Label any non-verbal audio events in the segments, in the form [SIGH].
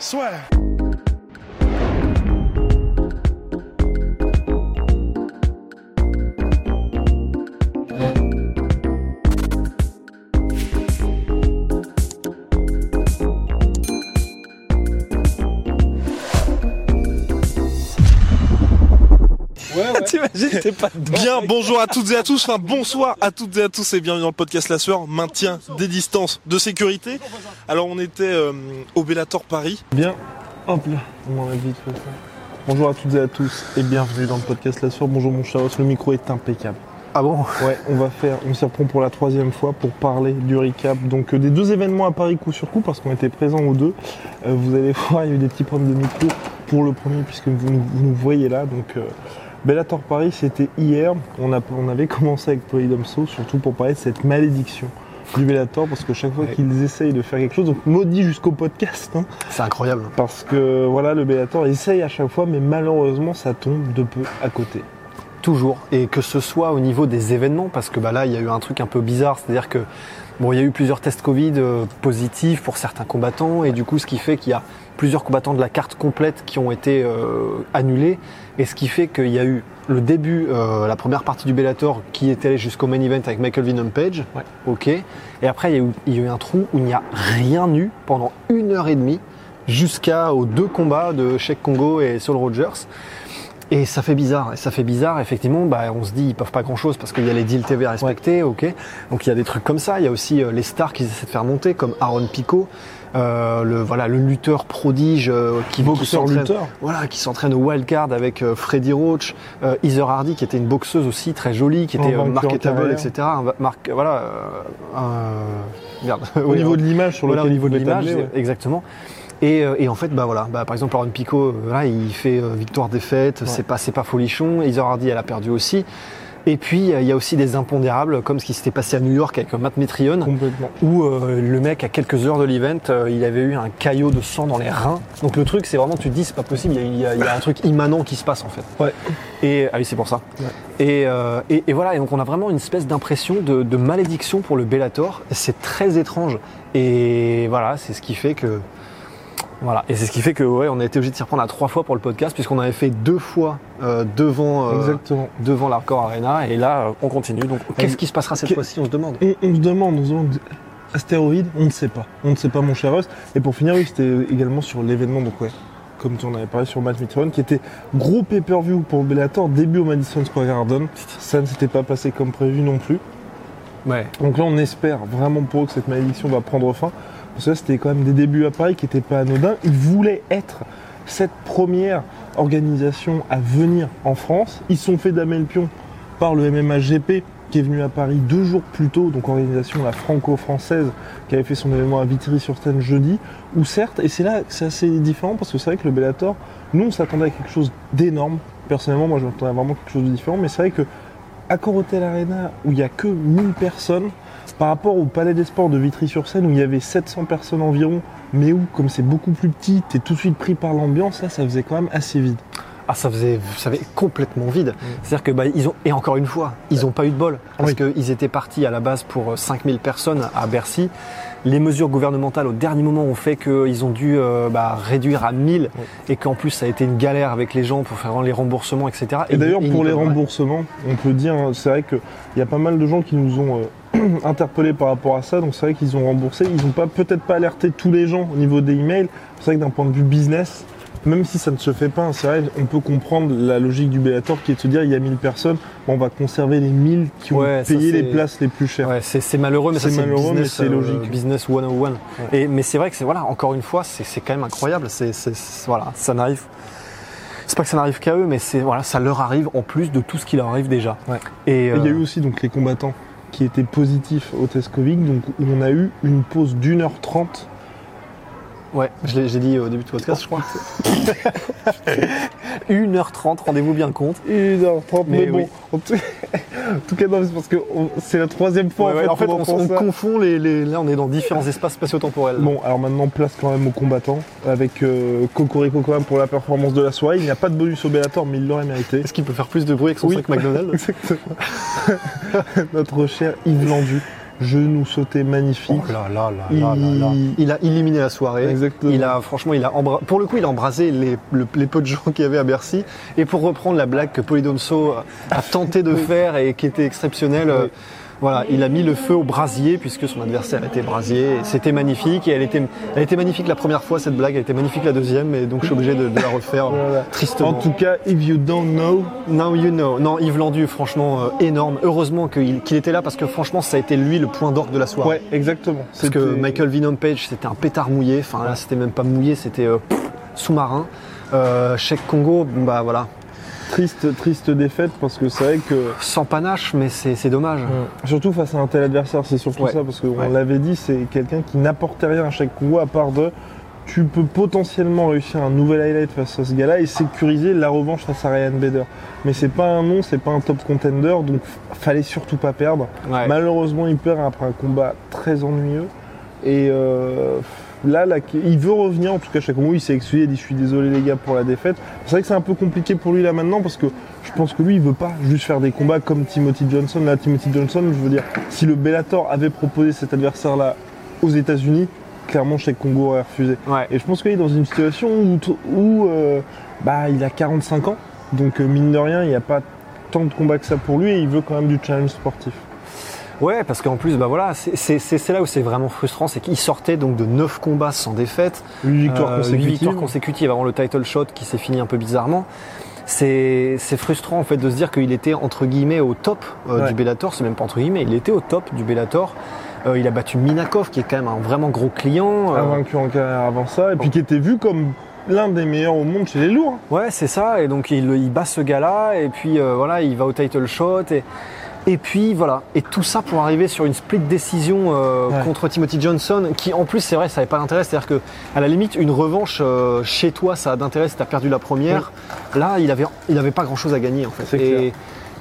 Soit. [LAUGHS] T'imagines, t'es pas dedans. Bien, bonjour à toutes et à tous, enfin bonsoir à toutes et à tous et bienvenue dans le podcast La Sueur, maintien des distances de sécurité. Alors on était euh, au Bellator Paris. Bien, hop là, on m'en a vite fait ça. Bonjour à toutes et à tous et bienvenue dans le podcast La Sueur. Bonjour mon cher le micro est impeccable. Ah bon? Ouais, on va faire, on s'y reprend pour la troisième fois pour parler du recap. Donc euh, des deux événements à Paris coup sur coup parce qu'on était présents aux deux. Euh, vous allez [LAUGHS] voir, il y a eu des petits problèmes de micro pour le premier puisque vous, nous- vous nous voyez là. Donc euh, Bellator Paris, c'était hier. On, a, on avait commencé avec Polydomso, surtout pour parler de cette malédiction du Bellator parce que chaque fois Ouais. qu'ils essayent de faire quelque chose, donc maudit jusqu'au podcast, hein, C'est incroyable. parce que voilà, le Bellator essaye à chaque fois, mais malheureusement, ça tombe de peu à côté. Toujours. Et que ce soit au niveau des événements, parce que bah là, il y a eu un truc un peu bizarre, c'est-à-dire que bon, il y a eu plusieurs tests Covid euh, positifs pour certains combattants, et du coup, ce qui fait qu'il y a plusieurs combattants de la carte complète qui ont été euh, annulés, et ce qui fait qu'il y a eu le début, euh, la première partie du Bellator qui était allée jusqu'au main event avec Michael Venom Page, Ouais. ok, et après il y, a eu, il y a eu un trou où il n'y a rien eu pendant une heure et demie jusqu'aux deux combats de Sheikh Congo et Saul Rogers. Et ça fait bizarre, et ça fait bizarre, effectivement, bah, on se dit ils peuvent pas grand chose parce qu'il y a les deals TV à respecter, ok. Donc il y a des trucs comme ça, il y a aussi euh, les stars qu'ils essaient de faire monter, comme Aaron Pico, euh, le, voilà, le lutteur prodige euh, qui, qui s'entraîne- voilà, qui s'entraîne au wildcard avec euh, Freddy Roach, euh, Heather Hardy qui était une boxeuse aussi très jolie, qui était marketable, etc. Un marque, voilà, euh, un- merde. Au [LAUGHS] Oui, niveau de l'image sur lequel niveau de l'image, ouais. exactement. Et, euh, et en fait, bah voilà, bah, par exemple, Aaron Pico, euh, voilà, il fait euh, victoire-défaite, c'est pas, c'est pas folichon. Heather Hardy, elle a perdu aussi. Et puis, il y a aussi des impondérables, comme ce qui s'était passé à New York avec Matt Complètement. où euh, le mec, à quelques heures de l'event, euh, il avait eu un caillot de sang dans les reins. Donc le truc, c'est vraiment, tu te dis, c'est pas possible, il y, a- il y a- il y a un truc immanent qui se passe en fait. Ouais. Et ah oui, c'est pour ça. Et, euh, et, et voilà, et donc on a vraiment une espèce d'impression de, de malédiction pour le Bellator. C'est très étrange. Et voilà, c'est ce qui fait que. Voilà, et c'est ce qui fait que ouais, on a été obligé de s'y reprendre à trois fois pour le podcast, puisqu'on avait fait deux fois euh, devant, euh, Exactement. devant l'Arcor Arena, et là, euh, on continue. Donc, qu'est-ce qui se passera cette fois-ci? On se demande. On, on se demande, on se demande, astéroïde, on ne sait pas. On ne sait pas, mon cher Russ. Et pour finir, oui, c'était également sur l'événement, donc ouais, comme tu en avais parlé sur Matt Mitrione, qui était gros pay-per-view pour Bellator, début au Madison Square Garden. Ça ne s'était pas passé comme prévu non plus. Donc là, on espère vraiment pour eux que cette malédiction va prendre fin. Parce c'était quand même des débuts à Paris qui n'étaient pas anodins. Ils voulaient être cette première organisation à venir en France. Ils sont fait damer le pion par le MMHGP qui est venu à Paris deux jours plus tôt, donc organisation la franco-française qui avait fait son événement à Vitry-sur-Seine jeudi, où certes, et c'est là c'est assez différent parce que c'est vrai que le Bellator, nous on s'attendait à quelque chose d'énorme. Personnellement, moi je m'attendais à vraiment quelque chose de différent, mais c'est vrai que Accor Hotel Arena, où il n'y a que 1000 personnes, par rapport au Palais des Sports de Vitry-sur-Seine, où il y avait 700 personnes environ, mais où, comme c'est beaucoup plus petit, t'es tout de suite pris par l'ambiance, là, ça faisait quand même assez vide. Ah, ça faisait, ça faisait complètement vide. C'est-à-dire que, bah, ils ont, et encore une fois, ils n'ont pas eu de bol. Parce Oui. qu'ils étaient partis à la base pour euh, 5000 personnes à Bercy. Les mesures gouvernementales au dernier moment ont fait qu'ils ont dû euh, bah, réduire à 1000 et qu'en plus ça a été une galère avec les gens pour faire les remboursements, etc. Et d'ailleurs, pour les remboursements, on peut dire, hein, c'est vrai qu'il y a pas mal de gens qui nous ont euh, [CLEARS THROAT] interpellés par rapport à ça, donc c'est vrai qu'ils ont remboursé. Ils n'ont pas, peut-être pas alerté tous les gens au niveau des emails. C'est vrai que d'un point de vue business, même si ça ne se fait pas, on peut comprendre la logique du Bellator qui est de se dire il y a 1000 personnes, on va conserver les 1000 qui ont Ouais, payé les places les plus chères. Ouais, c'est malheureux, mais C'est malheureux, mais business, c'est euh, logique. business 101. Et, mais c'est vrai que c'est voilà, encore une fois, c'est quand même incroyable. C'est voilà, ça n'arrive. C'est pas que ça n'arrive qu'à eux, mais c'est voilà, ça leur arrive en plus de tout ce qui leur arrive déjà. Et, il y a euh, eu aussi donc, les combattants qui étaient positifs au test Covid, donc où on a eu une pause d'une heure trente Ouais, je l'ai j'ai dit au début de podcast, je crois. [LAUGHS] 1h30, rendez-vous bien compte. 1h30, mais, Mais bon. oui. En tout, en tout cas, non, c'est parce que on- c'est la troisième fois Ouais, ouais, en fait, on, confond les, les- Là, on est dans différents espaces spatio-temporels. Bon, alors maintenant, place quand même aux combattants. Avec euh, Cocorico quand même pour la performance de la soirée. Il n'y a pas de bonus au Bellator, mais il l'aurait mérité. Est-ce qu'il peut faire plus de bruit avec son Oui. sac McDonald's? [LAUGHS] Exactement. [LAUGHS] Notre cher Yves Landu. Genou sauté magnifique. Oh là là là Il- là là là. Il a éliminé la soirée. Exactement. Il a franchement, il a embra- pour le coup, il a embrasé les, le- les peu de gens qu'il y avait à Bercy. Et pour reprendre la blague que Polydonso a tenté de faire et qui était exceptionnelle, euh, voilà, il a mis le feu au brasier puisque son adversaire était brasier. C'était magnifique et elle était, elle était magnifique la première fois cette blague, elle était magnifique la deuxième et donc je suis obligé de, de la refaire [LAUGHS] Voilà. tristement. En tout cas, if you don't know, Now you know. Non, Yves Landu, franchement, euh, énorme. Heureusement qu'il était là parce que franchement, ça a été lui le point d'orgue de la soirée. ouais, exactement. Parce que Michael Venom Page, c'était un pétard mouillé. Enfin là, c'était même pas mouillé, c'était euh, sous-marin. Euh, Cheikh Congo, bah voilà, Triste, triste défaite parce que c'est vrai que sans panache, mais c'est c'est dommage. surtout face à un tel adversaire, c'est surtout Ouais. ça parce qu'on Ouais. l'avait dit, c'est quelqu'un qui n'apportait rien à chaque Congo à part de tu peux potentiellement réussir un nouvel highlight face à ce gars-là et sécuriser la revanche face à Ryan Bader. Mais c'est pas un nom, c'est pas un top contender, donc fallait surtout pas perdre. Ouais. Malheureusement, il perd après un combat très ennuyeux. Et euh, là, là, il veut revenir, en tout cas, chaque Congo, il s'est excusé, il dit Je suis désolé, les gars, pour la défaite. C'est vrai que c'est un peu compliqué pour lui là maintenant parce que je pense que lui, il veut pas juste faire des combats comme Timothy Johnson. Là, Timothy Johnson, je veux dire, si le Bellator avait proposé cet adversaire-là aux États-Unis, clairement, chaque Congo aurait refusé. Ouais. Et je pense qu'il est dans une situation où, où euh, bah, il a 45 ans, donc euh, mine de rien, il n'y a pas tant de combats que ça pour lui et il veut quand même du challenge sportif. Ouais, parce qu'en plus, bah voilà, c'est- là où c'est vraiment frustrant, c'est qu'il sortait donc de 9 combats sans défaite. 8 victoires Euh, consécutives. victoires consécutives avant le title shot qui s'est fini un peu bizarrement. C'est frustrant en fait de se dire qu'il était entre guillemets au top euh, Ouais. du Bellator, c'est même pas entre guillemets, il était au top du Bellator. Euh, il a battu Minakov qui est quand même un vraiment gros client. Euh, invaincu en carrière avant ça, et puis qui était vu comme l'un des meilleurs au monde chez les lourds. Ouais, c'est ça. Et donc il, il bat ce gars-là, et puis euh, voilà, il va au title shot, et, et puis voilà. Et tout ça pour arriver sur une split décision euh, Ouais. contre Timothy Johnson, qui en plus c'est vrai, ça n'avait pas d'intérêt. C'est-à-dire que à la limite, une revanche euh, chez toi, ça a d'intérêt si t'as perdu la première. Là, il avait, il avait pas grand-chose à gagner en fait. Et, clair.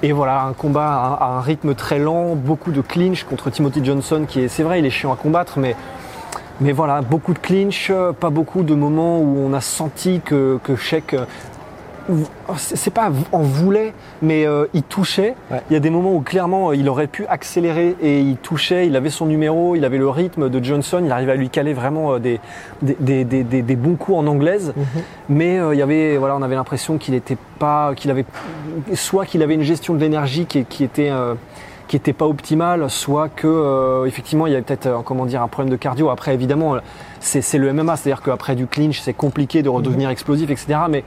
et voilà, un combat à, à un rythme très lent, beaucoup de clinch contre Timothy Johnson, qui est, c'est vrai, il est chiant à combattre, mais mais voilà, beaucoup de clinch, euh, pas beaucoup de moments où on a senti que, que Sheik, c'est pas en voulait, mais euh, il touchait. Ouais. Il y a des moments où clairement euh, il aurait pu accélérer et il touchait, il avait son numéro, il avait le rythme de Johnson, il arrivait à lui caler vraiment euh, des, des, des, des- des- bons coups en anglaise. Mais euh, il y avait, voilà, on avait l'impression qu'il était pas, qu'il avait, soit qu'il avait une gestion de l'énergie qui, qui était euh, qui était pas optimale, soit que euh, effectivement il y avait peut-être euh, comment dire un problème de cardio. Après évidemment euh, c'est c'est le MMA, c'est-à-dire qu'après du clinch c'est compliqué de redevenir explosif, etc. Mais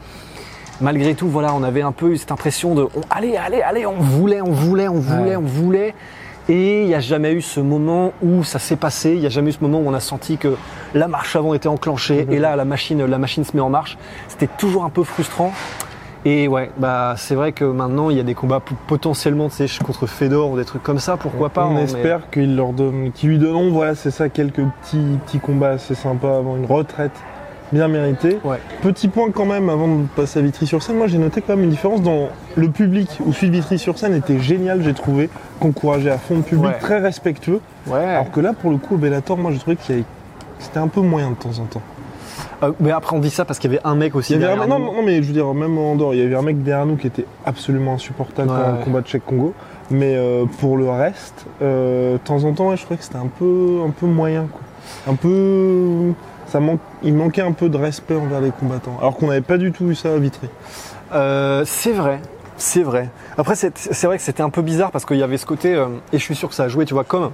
malgré tout voilà on avait un peu eu cette impression de on- allez allez allez on voulait on voulait on voulait Ouais. on voulait et il n'y a jamais eu ce moment où ça s'est passé, il n'y a jamais eu ce moment où on a senti que la marche avant était enclenchée et là la machine, la machine se met en marche. C'était toujours un peu frustrant. Et ouais, bah c'est vrai que maintenant il y a des combats potentiellement tu sais, contre Fedor ou des trucs comme ça, pourquoi pas. On hein, mais- espère qu'ils leur donnent, qu'ils lui donneront, voilà, c'est ça, quelques petits, petits combats assez sympas avant une retraite bien méritée. Ouais. Petit point quand même avant de passer à Vitry-sur-Seine, moi j'ai noté quand même une différence dans le public où celui de Vitry-sur-Seine était génial, j'ai trouvé, qu'encourageait à fond le public, Ouais. très respectueux. Ouais. Alors que là, pour le coup, au Bellator, moi j'ai trouvé qu'il y avait- c'était un peu moyen de temps en temps. Euh, mais après on dit ça parce qu'il y avait un mec aussi. Il y avait un- derrière non, nous. non, mais je veux dire, même en dehors, il y avait un mec derrière nous qui était absolument insupportable pendant le combat de Cheikh Congo. Mais euh, pour le reste, euh, de temps en temps, je trouvais que c'était un peu, un peu moyen. Quoi. Un peu. Ça manque, il manquait un peu de respect envers les combattants. Alors qu'on n'avait pas du tout eu ça à Vitry. Euh, c'est vrai, c'est vrai. Après, c'est vrai que c'était un peu bizarre parce qu'il y avait ce côté, euh, et je suis sûr que ça a joué, tu vois, comme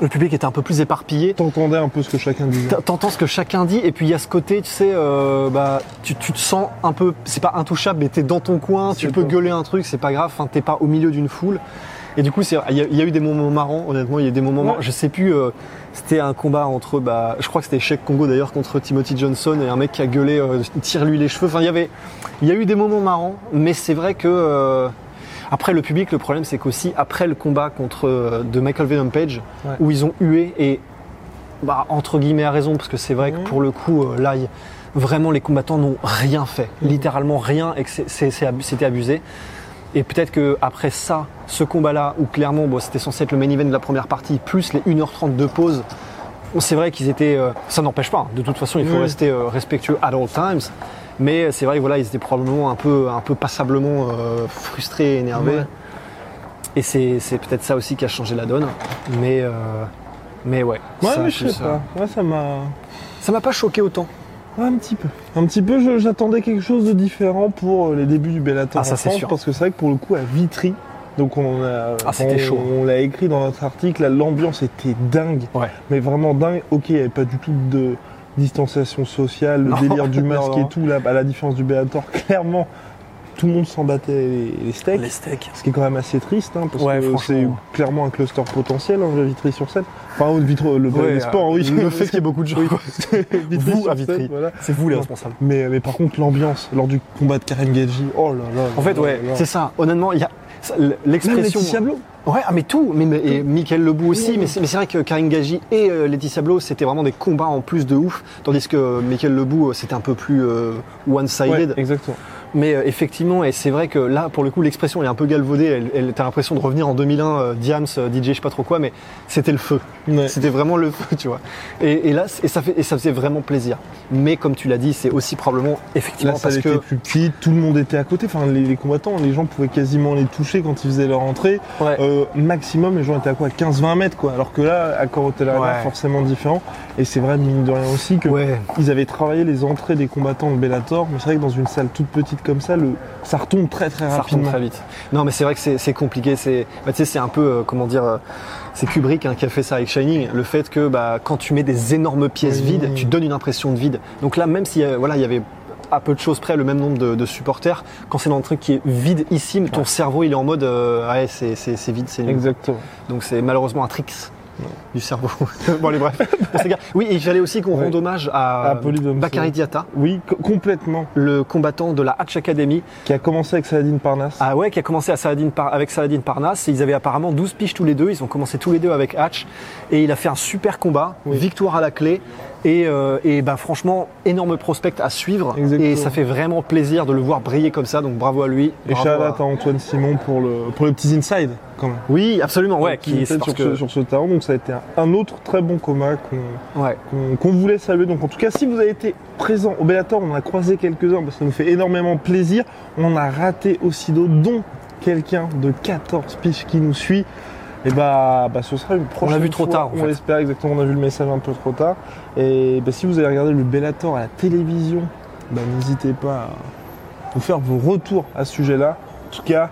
le public était un peu plus éparpillé. T'entendais un peu ce que chacun disait. T'entends ce que chacun dit, et puis il y a ce côté, tu sais, euh, bah, tu, tu te sens un peu, c'est pas intouchable, mais t'es dans ton coin, tu peux gueuler un truc, c'est pas grave, t'es pas au milieu d'une foule. Et du coup, il y, a- il y a eu des moments marrants, honnêtement, il y a eu des moments marrants. Je sais plus, euh, c'était un combat entre, bah, je crois que c'était Sheikh Congo d'ailleurs contre Timothy Johnson, et un mec qui a gueulé, euh, tire-lui les cheveux. Enfin, il y avait, il y a eu des moments marrants, mais c'est vrai que, euh, après le public, le problème c'est qu'aussi après le combat contre euh, de Michael Venom Page, Ouais. où ils ont hué et bah, entre guillemets, a raison, parce que c'est vrai que Mhm. pour le coup, euh, là, vraiment, les combattants n'ont rien fait. Mhm. Littéralement rien, et que c'était abusé. Et peut-être que après ça, ce combat-là, où clairement, bon, c'était censé être le main event de la première partie, plus les 1h30 de pause, c'est vrai qu'ils étaient. euh, ça n'empêche pas, hein. de toute façon, il faut Oui. rester euh, respectueux at all times. Mais c'est vrai que voilà, ils étaient probablement un peu, un peu passablement euh, frustrés, énervés. Ouais. Et c'est peut-être ça aussi qui a changé la donne. Mais, euh, mais ouais. Ouais, ça, mais je sais ça- pas. Ouais, ça m'a. Ça m'a pas choqué autant. Un petit peu. Un petit peu, j'attendais quelque chose de différent pour euh, les débuts du Bellator Ah, ça, en c'est France, sûr. parce que c'est vrai que pour le coup, à Vitry, donc on a, Ah, on- chaud. On l'a écrit dans notre article, l'ambiance était dingue, Ouais. mais vraiment dingue. Ok, il n'y avait pas du tout de distanciation sociale, le Non, délire du non, [LAUGHS] masque non. et tout, là, à la différence du Bellator, [LAUGHS] clairement, tout le monde s'en battait les, les steaks. Les steaks. Ce qui est quand même assez triste, hein, parce Ouais, que c'est clairement un cluster potentiel, hein, le Vitry sur scène. Enfin, Vitry, le, Ouais, sport, oui. Le fait [LAUGHS] qu'il y ait beaucoup de gens. Oui. Vous [LAUGHS] à Vitry. voilà. C'est vous les responsables. Mais, mais par contre, l'ambiance lors du combat de Karen Gadji, oh là là. En fait, là ouais, c'est ça. Honnêtement, il y a l'expression. Ouais, ah, mais tout. Mais, mais- et Michael Lebou aussi. Mais c'est mais c'est vrai que Karine Gagy et euh, Laetitia Blo, c'était vraiment des combats en plus de ouf. Tandis que Michael Lebou, euh, c'était un peu plus euh, one-sided. Ouais, exactement. Mais euh, effectivement, et c'est vrai que là, pour le coup, l'expression est un peu galvaudée. Elle, elle- t'as l'impression de revenir en 2001, euh, Diams, euh, DJ, je sais pas trop quoi, mais c'était le feu. Ouais. C'était vraiment le feu, tu vois. Et, et là, et ça, fait, et ça faisait vraiment plaisir. Mais comme tu l'as dit, c'est aussi probablement effectivement Là, ça parce que. plus petit, tout le monde était à côté. Enfin, les, les combattants, les gens pouvaient quasiment les toucher quand ils faisaient leur entrée. Ouais. Euh, maximum, les gens étaient à quoi? 15-20 mètres, quoi. Alors que là, à Corotel Ouais. forcément différent. Et c'est vrai, mine de rien aussi, que ils avaient travaillé les entrées des combattants de Bellator. Mais c'est vrai que dans une salle toute petite comme ça, le, ça retombe très très Ça retombe rapidement. très vite. Non, mais c'est vrai que c'est compliqué. C'est, bah, tu sais, c'est un peu, euh, comment dire, euh, c'est Kubrick hein, qui a fait ça avec Shining. Le fait que, bah, quand tu mets des énormes pièces Oui. vides, tu donnes une impression de vide. Donc là, même si, euh, voilà, il y avait à peu de choses près le même nombre de, de supporters, quand c'est dans un truc qui est vidissime, ton cerveau il est en mode, euh, ouais, c'est vide, c'est nul. Exactement. Donc c'est malheureusement un tricks du cerveau. [LAUGHS] bon, allez, bref. Oui, et il fallait aussi qu'on Ouais. rende hommage à, À Bakary Diatta, Oui, co- complètement. le combattant de la Hatch Academy, Qui a commencé avec Saladin Parnasse. Ah ouais, qui a commencé à Saladin Par- avec Saladin Parnasse. Ils avaient apparemment 12 piges tous les deux. Ils ont commencé tous les deux avec Hatch. Et il a fait un super combat. Oui. Victoire à la clé. Et, euh, et ben franchement, énorme prospect à suivre. Exactement. Et ça fait vraiment plaisir de le voir briller comme ça. Donc bravo à lui. Et shout à- Antoine Simon pour, le, pour les petits inside, quand même. Oui, absolument. Ouais, qui, sur, que- ce, sur ce talent. Donc ça a été un, autre très bon combat qu'on ouais. voulait saluer. Donc en tout cas, si vous avez été présent au Bellator, on en a croisé quelques-uns parce que ça nous fait énormément plaisir. On a raté aussi d'autres, dont quelqu'un de 14 piges qui nous suit. Et bah, bah ce sera une prochaine vu trop fois. tard, en On l'espère exactement. On a vu le message un peu trop tard. Et bah, si vous avez regardé le Bellator à la télévision, bah, n'hésitez pas à nous faire vos retours à ce sujet-là. En tout cas,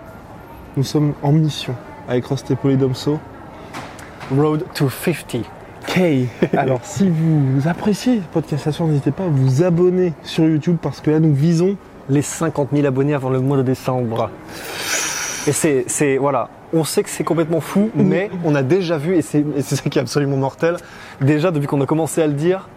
nous sommes en mission avec Rusty Polydomso. Road to 50. Kay. [LAUGHS] Alors, si vous appréciez Podcast Assure, n'hésitez pas à vous abonner sur YouTube parce que là, nous visons. Les 50 000 abonnés avant le mois de décembre. Et c'est, voilà. On sait que c'est complètement fou, mais on a déjà vu, et c'est, ça qui est absolument mortel, déjà depuis qu'on a commencé à le dire,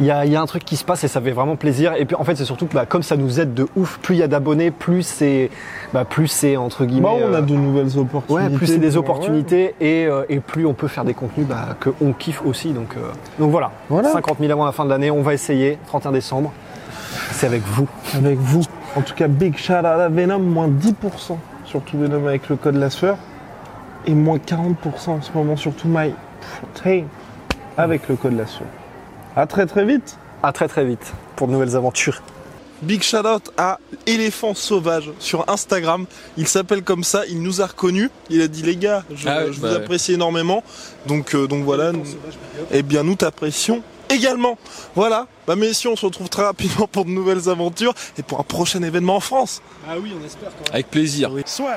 il y a, il y a un truc qui se passe et ça fait vraiment plaisir. Et puis en fait, c'est surtout que bah, comme ça nous aide de ouf, plus il y a d'abonnés, plus c'est, bah, plus c'est entre guillemets. Bah, on a euh, de nouvelles opportunités. Ouais, plus c'est des opportunités et, euh, et plus on peut faire des contenus bah, que on kiffe aussi. Donc, euh, donc voilà. Voilà. 50 000 avant la fin de l'année, on va essayer. 31 décembre, c'est avec vous. avec vous. En tout cas, big shout out à Venom, moins 10% sur tout Venom avec le code LASFEUR. Et moins 40% en ce moment sur tout My Protein avec le code LASFEUR. À très très vite. À très très vite pour de nouvelles aventures. Big shout out à Éléphant Sauvage sur Instagram. Il s'appelle comme ça, il nous a reconnus. Il a dit les gars, je, Ah je bah vous ouais. apprécie énormément. Donc, euh, donc voilà. Eh bien, nous t'apprécions également. Voilà. Bah messieurs, on se retrouve très rapidement pour de nouvelles aventures et pour un prochain événement en France. Avec plaisir. Soit.